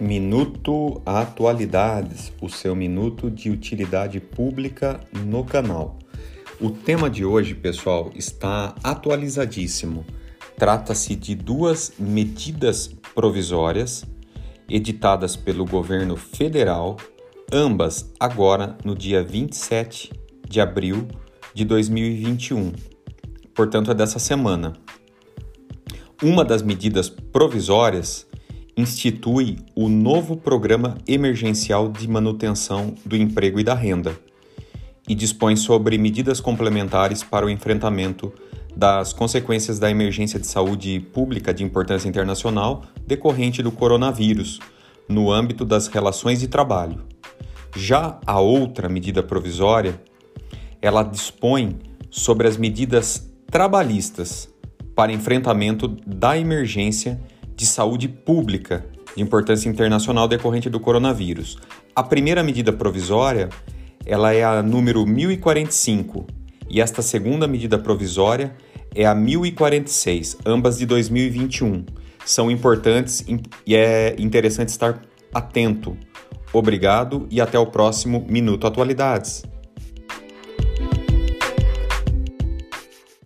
Minuto Atualidades, o seu minuto de utilidade pública no canal. O tema de hoje, pessoal, está atualizadíssimo. Trata-se de duas medidas provisórias editadas pelo governo federal, ambas agora no dia 27 de abril de 2021. Portanto, é dessa semana. Uma das medidas provisórias institui o novo Programa Emergencial de Manutenção do Emprego e da Renda e dispõe sobre medidas complementares para o enfrentamento das consequências da emergência de saúde pública de importância internacional decorrente do coronavírus no âmbito das relações de trabalho. Já a outra medida provisória, ela dispõe sobre as medidas trabalhistas para enfrentamento da emergência de saúde pública de importância internacional decorrente do coronavírus. A primeira medida provisória, ela é a número 1045 e esta segunda medida provisória é a 1046, ambas de 2021. São importantes e é interessante estar atento. Obrigado e até o próximo Minuto Atualidades.